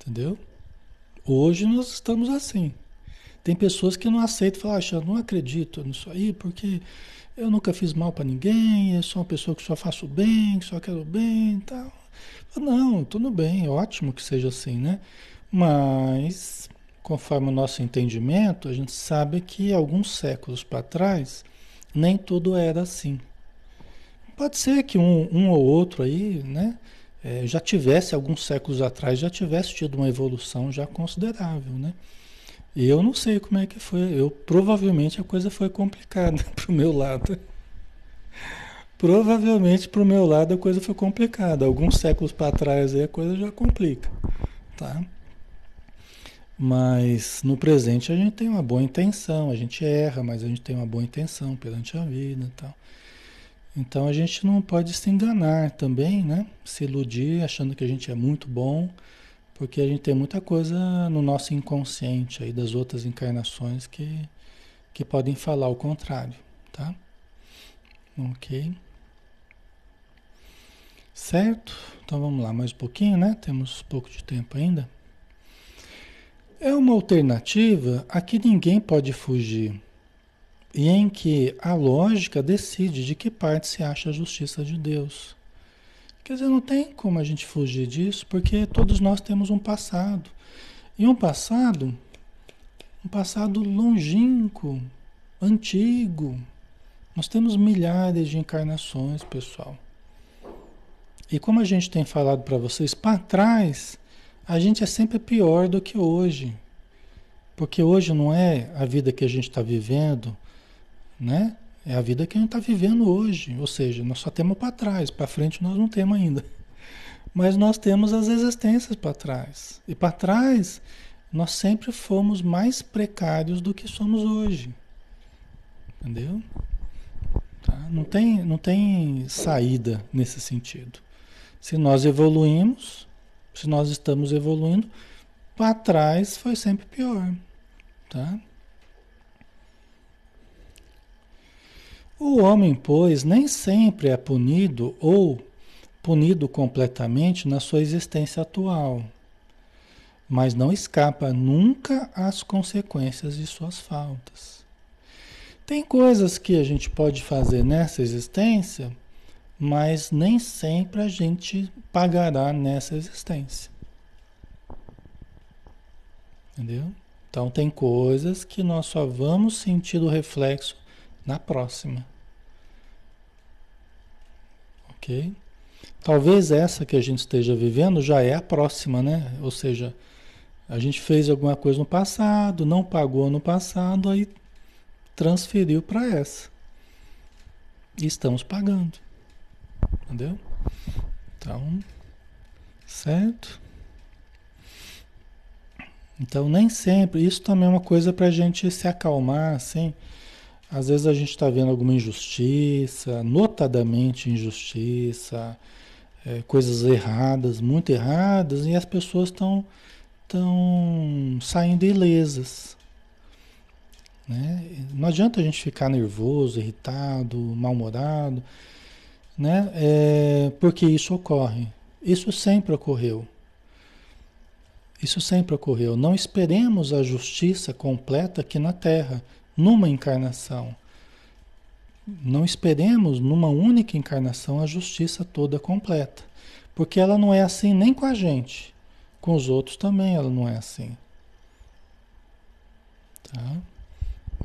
Speaker 1: Entendeu? Hoje nós estamos assim. Tem pessoas que não aceitam falar, ah, não acredito nisso aí, porque eu nunca fiz mal para ninguém, eu sou uma pessoa que só faço bem, que só quero bem e tal. Não, tudo bem, ótimo que seja assim, né? Mas, conforme o nosso entendimento, a gente sabe que alguns séculos para trás, nem tudo era assim. Pode ser que um, um ou outro aí, né? É, já tivesse, alguns séculos atrás, já tivesse tido uma evolução já considerável, né? E eu não sei como é que foi. Eu provavelmente a coisa foi complicada pro meu lado. Provavelmente pro meu lado a coisa foi complicada. Alguns séculos para trás aí a coisa já complica, tá? Mas no presente a gente tem uma boa intenção, a gente erra, mas a gente tem uma boa intenção perante a vida e tal. Então a gente não pode se enganar também, né? Se iludir achando que a gente é muito bom, porque a gente tem muita coisa no nosso inconsciente aí das outras encarnações que, que podem falar o contrário, tá? Ok. Certo? Então vamos lá, mais um pouquinho, né? Temos pouco de tempo ainda. É uma alternativa a que ninguém pode fugir e em que a lógica decide de que parte se acha a justiça de Deus. Quer dizer, não tem como a gente fugir disso, porque todos nós temos um passado. E um passado, um passado longínquo, antigo. Nós temos milhares de encarnações, pessoal. E como a gente tem falado para vocês, para trás, a gente é sempre pior do que hoje. Porque hoje não é a vida que a gente está vivendo, né? É a vida que a gente está vivendo hoje. Ou seja, nós só temos para trás, para frente nós não temos ainda. Mas nós temos as existências para trás. E para trás, nós sempre fomos mais precários do que somos hoje. Entendeu? Tá? Não, tem, não tem saída nesse sentido. Se nós evoluímos, se nós estamos evoluindo, para trás foi sempre pior. Tá? O homem, pois, nem sempre é punido ou punido completamente na sua existência atual, mas não escapa nunca às consequências de suas faltas. Tem coisas que a gente pode fazer nessa existência, mas nem sempre a gente pagará nessa existência. Entendeu? Então tem coisas que nós só vamos sentir o reflexo na próxima. Ok? Talvez essa que a gente esteja vivendo já é a próxima, né? Ou seja, a gente fez alguma coisa no passado, não pagou no passado, aí transferiu para essa. E estamos pagando. Entendeu? Então, certo? Então, nem sempre. Isso também é uma coisa para a gente se acalmar, assim. Às vezes a gente está vendo alguma injustiça, notadamente injustiça, é, coisas erradas, muito erradas, e as pessoas estão estão saindo ilesas. Né? Não adianta a gente ficar nervoso, irritado, mal-humorado, né? É, porque isso ocorre. Isso sempre ocorreu. Isso sempre ocorreu. Não esperemos a justiça completa aqui na Terra numa encarnação. Não esperemos numa única encarnação a justiça toda completa, porque ela não é assim nem com a gente, com os outros também ela não é assim. Tá?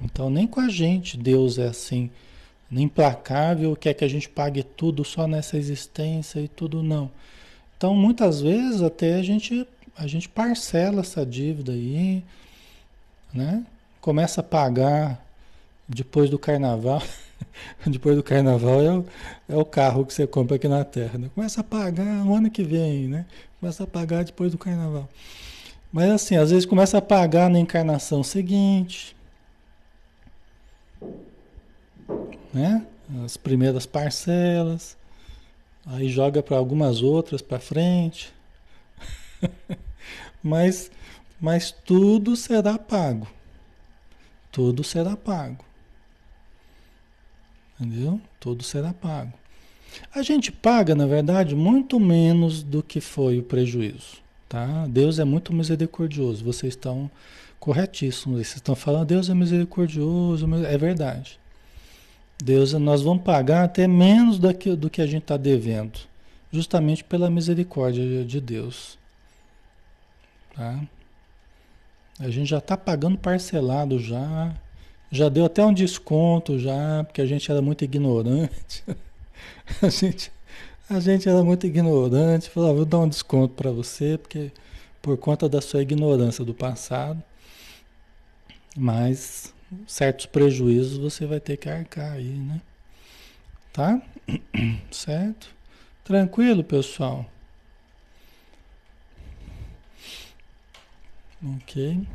Speaker 1: Então nem com a gente Deus é assim, implacável, quer que a gente pague tudo só nessa existência e tudo não. Então muitas vezes até a gente a gente parcela essa dívida aí, né? começa a pagar depois do carnaval. depois do carnaval é o, é o carro que você compra aqui na Terra. Né? Começa a pagar no ano que vem, né? Começa a pagar depois do carnaval. Mas assim, às vezes começa a pagar na encarnação seguinte. Né? As primeiras parcelas. Aí joga para algumas outras para frente. mas, mas tudo será pago tudo será pago. Entendeu? Tudo será pago. A gente paga, na verdade, muito menos do que foi o prejuízo. Tá? Deus é muito misericordioso. Vocês estão corretíssimos. Vocês estão falando, Deus é misericordioso. É verdade. Deus, nós vamos pagar até menos do que, do que a gente está devendo. Justamente pela misericórdia de Deus. Tá? A gente já está pagando parcelado já. Já deu até um desconto já, porque a gente era muito ignorante. a gente, a gente era muito ignorante. Falava, vou dar um desconto para você, porque por conta da sua ignorância do passado. Mas certos prejuízos você vai ter que arcar aí, né? Tá? Certo? Tranquilo, pessoal? Ok?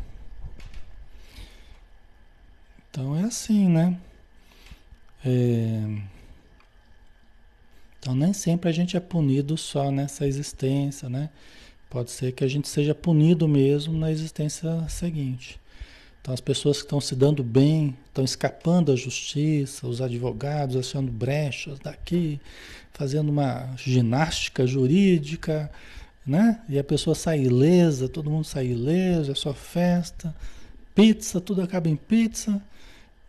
Speaker 1: Então é assim, né? É... Então nem sempre a gente é punido só nessa existência, né? Pode ser que a gente seja punido mesmo na existência seguinte. Então as pessoas que estão se dando bem, estão escapando da justiça, os advogados achando brechas daqui, fazendo uma ginástica jurídica, né? E a pessoa sai ilesa, todo mundo sai ileso, é só festa, pizza, tudo acaba em pizza,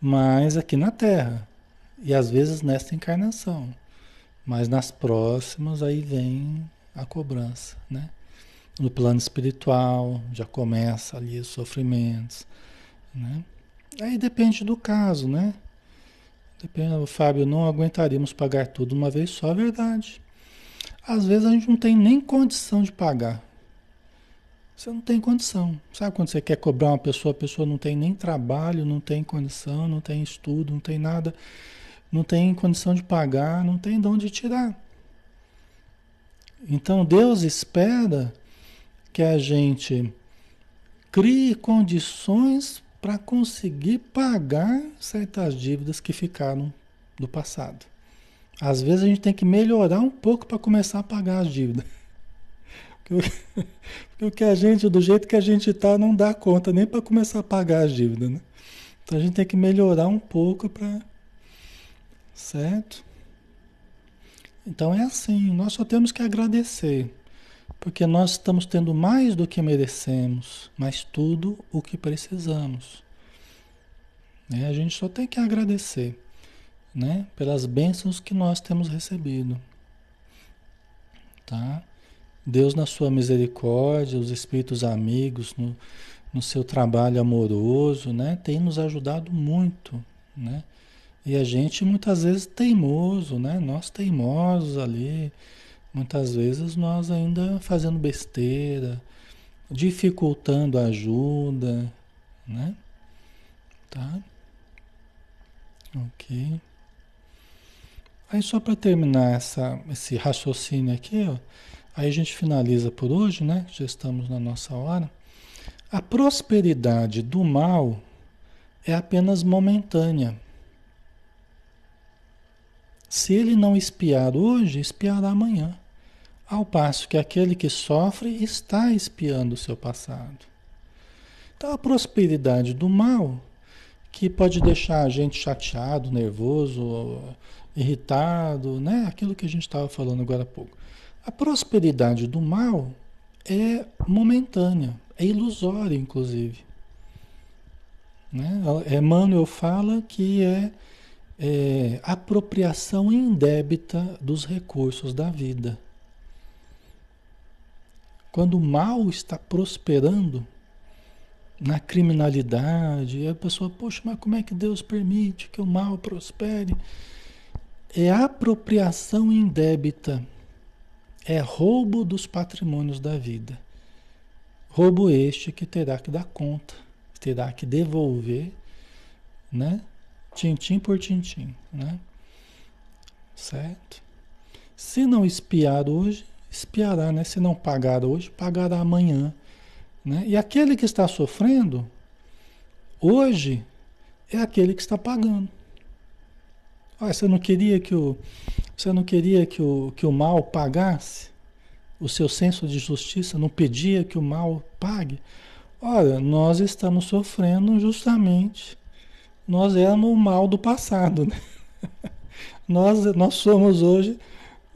Speaker 1: mas aqui na Terra. E às vezes nesta encarnação. Mas nas próximas aí vem a cobrança, né? No plano espiritual já começa ali os sofrimentos, né? Aí depende do caso, né? Depende, Fábio, não aguentaríamos pagar tudo uma vez só, é verdade. Às vezes a gente não tem nem condição de pagar. Você não tem condição. Sabe quando você quer cobrar uma pessoa, a pessoa não tem nem trabalho, não tem condição, não tem estudo, não tem nada não tem condição de pagar, não tem de onde tirar. Então Deus espera que a gente crie condições para conseguir pagar certas dívidas que ficaram do passado. Às vezes a gente tem que melhorar um pouco para começar a pagar as dívidas. Porque o que a gente, do jeito que a gente está, não dá conta nem para começar a pagar as dívidas. Né? Então a gente tem que melhorar um pouco para Certo? Então é assim, nós só temos que agradecer, porque nós estamos tendo mais do que merecemos, mas tudo o que precisamos. Né? A gente só tem que agradecer né? pelas bênçãos que nós temos recebido. Tá? Deus, na sua misericórdia, os espíritos amigos, no, no seu trabalho amoroso, né? tem nos ajudado muito. Né? E a gente muitas vezes teimoso, né? Nós teimosos ali, muitas vezes nós ainda fazendo besteira, dificultando a ajuda, né? Tá? Ok. Aí só para terminar essa, esse raciocínio aqui, ó, aí a gente finaliza por hoje, né? Já estamos na nossa hora. A prosperidade do mal é apenas momentânea. Se ele não espiar hoje, espiará amanhã. Ao passo que aquele que sofre está espiando o seu passado. Então a prosperidade do mal, que pode deixar a gente chateado, nervoso, irritado, né? Aquilo que a gente estava falando agora há pouco. A prosperidade do mal é momentânea, é ilusória, inclusive. Né? Emmanuel fala que é é, apropriação indébita dos recursos da vida. Quando o mal está prosperando na criminalidade, a pessoa, poxa, mas como é que Deus permite que o mal prospere? É apropriação indébita, é roubo dos patrimônios da vida. Roubo este que terá que dar conta, terá que devolver, né? Tintim por tintim, né? Certo? Se não espiar hoje, espiará, né? Se não pagar hoje, pagará amanhã, né? E aquele que está sofrendo hoje é aquele que está pagando. Ah, você não queria que o você não queria que o, que o mal pagasse? O seu senso de justiça não pedia que o mal pague? Olha, nós estamos sofrendo justamente nós éramos o mal do passado. Né? Nós, nós somos hoje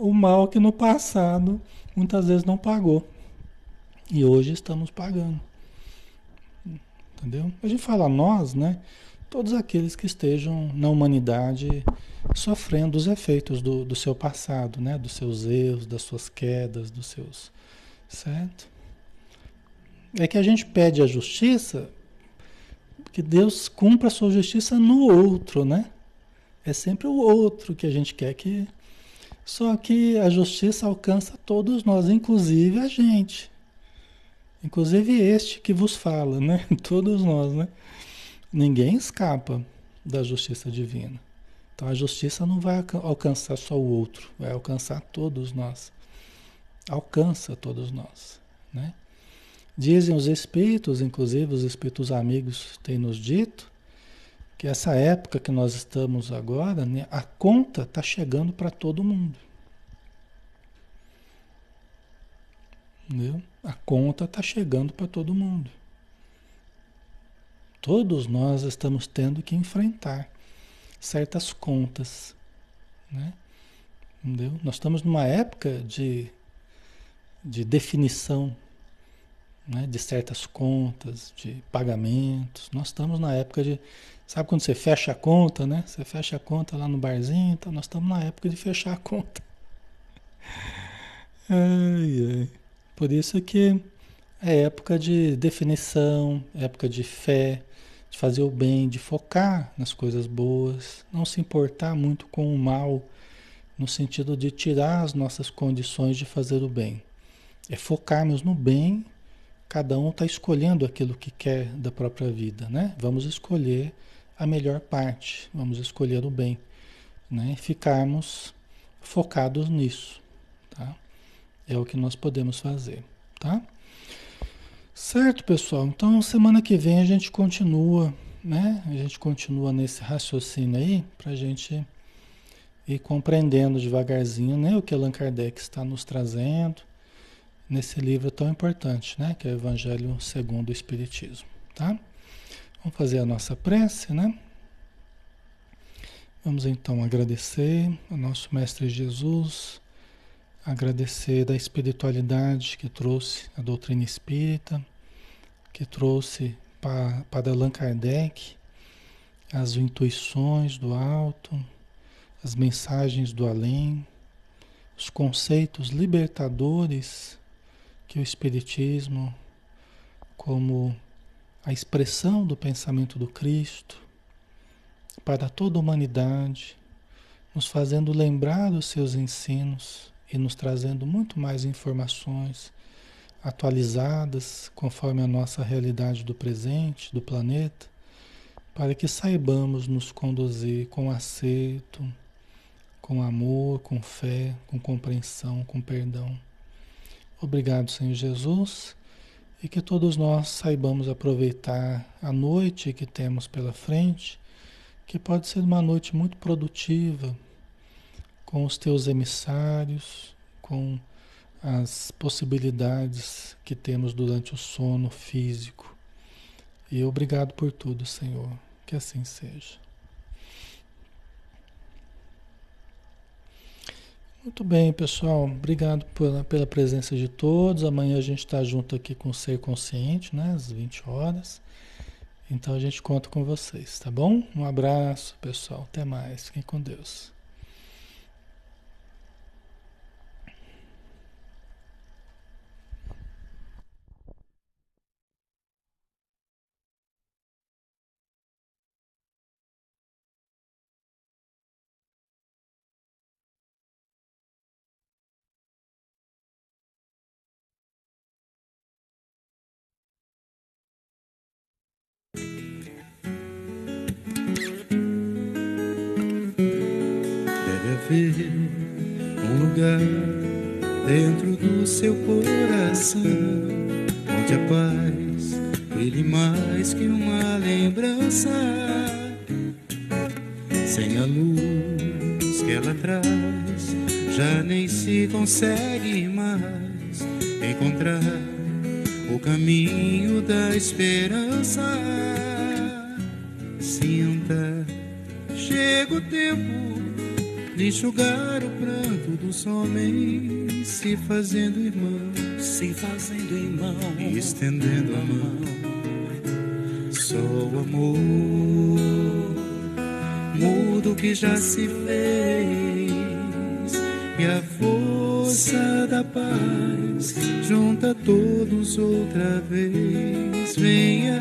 Speaker 1: o mal que no passado muitas vezes não pagou. E hoje estamos pagando. Entendeu? A gente fala nós, né? Todos aqueles que estejam na humanidade sofrendo os efeitos do, do seu passado, né? Dos seus erros, das suas quedas, dos seus. Certo? É que a gente pede a justiça que Deus cumpra a sua justiça no outro, né? É sempre o outro que a gente quer que. Só que a justiça alcança todos nós, inclusive a gente. Inclusive este que vos fala, né? Todos nós, né? Ninguém escapa da justiça divina. Então a justiça não vai alcançar só o outro, vai alcançar todos nós. Alcança todos nós, né? Dizem os espíritos, inclusive os espíritos amigos têm nos dito, que essa época que nós estamos agora, né, a conta está chegando para todo mundo. Entendeu? A conta está chegando para todo mundo. Todos nós estamos tendo que enfrentar certas contas. Né? Entendeu? Nós estamos numa época de, de definição né? de certas contas, de pagamentos. Nós estamos na época de. Sabe quando você fecha a conta, né? Você fecha a conta lá no barzinho, então nós estamos na época de fechar a conta. Ai, ai. Por isso que é época de definição, época de fé, de fazer o bem, de focar nas coisas boas, não se importar muito com o mal, no sentido de tirar as nossas condições de fazer o bem. É focarmos no bem, cada um está escolhendo aquilo que quer da própria vida, né? Vamos escolher a melhor parte, vamos escolher o bem, né? Ficarmos focados nisso, tá? É o que nós podemos fazer, tá? Certo, pessoal? Então, semana que vem a gente continua, né? A gente continua nesse raciocínio aí, para a gente ir compreendendo devagarzinho, né? O que Allan Kardec está nos trazendo nesse livro tão importante, né? Que é o Evangelho segundo o Espiritismo, tá? Vamos fazer a nossa prece, né? Vamos então agradecer ao nosso Mestre Jesus, agradecer da espiritualidade que trouxe a doutrina espírita, que trouxe para, para Allan Kardec as intuições do alto, as mensagens do além, os conceitos libertadores que o Espiritismo, como a expressão do pensamento do Cristo, para toda a humanidade, nos fazendo lembrar dos seus ensinos e nos trazendo muito mais informações atualizadas conforme a nossa realidade do presente, do planeta, para que saibamos nos conduzir com acerto, com amor, com fé, com compreensão, com perdão. Obrigado, Senhor Jesus, e que todos nós saibamos aproveitar a noite que temos pela frente, que pode ser uma noite muito produtiva, com os teus emissários, com as possibilidades que temos durante o sono físico. E obrigado por tudo, Senhor. Que assim seja. Muito bem, pessoal. Obrigado pela, pela presença de todos. Amanhã a gente está junto aqui com o Ser Consciente, né? Às 20 horas. Então a gente conta com vocês, tá bom? Um abraço, pessoal. Até mais. Fiquem com Deus.
Speaker 2: Chega o tempo de enxugar o pranto dos homens, se fazendo irmão,
Speaker 3: se fazendo irmão,
Speaker 2: e estendendo a mão. Só o amor muda o que já se fez, e a força da paz junta todos outra vez. Venha,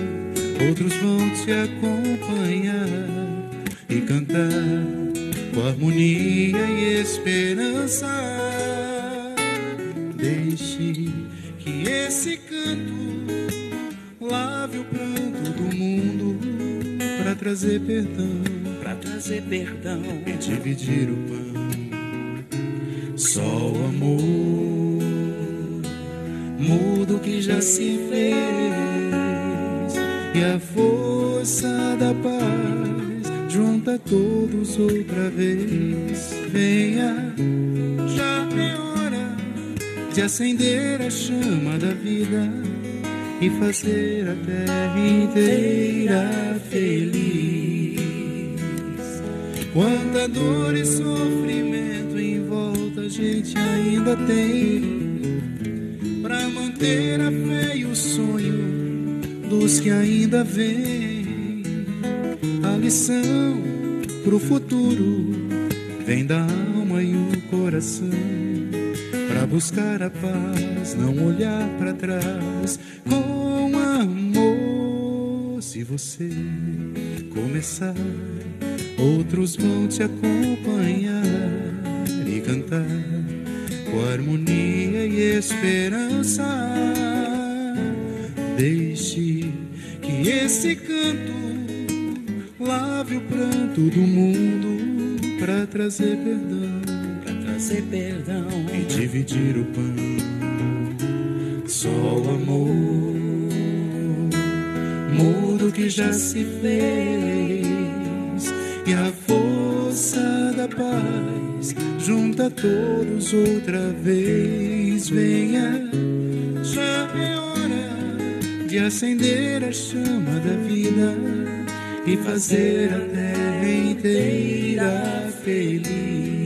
Speaker 2: Outros vão te acompanhar e cantar com harmonia e esperança. Deixe que esse canto lave o pranto do mundo para trazer perdão,
Speaker 3: para trazer perdão
Speaker 2: e dividir o pão. Só o amor muda o que já se fez e a força da paz junta todos outra vez. Venha, já é hora de acender a chama da vida e fazer a terra inteira feliz. Quanta dor e sofrimento em volta a gente ainda tem para manter a fé e o sonho dos que ainda vêm. A lição pro futuro vem da alma e o coração para buscar a paz, não olhar para trás com amor. Se você começar, outros vão te acompanhar e cantar com harmonia e esperança. Deixe que esse canto lave o pranto do mundo para trazer perdão
Speaker 3: para trazer perdão
Speaker 2: e dividir o pão. Só o amor muda o que já se fez e a força da paz junta todos outra vez. Venha, já é hora de acender a chama da vida e fazer a terra inteira feliz.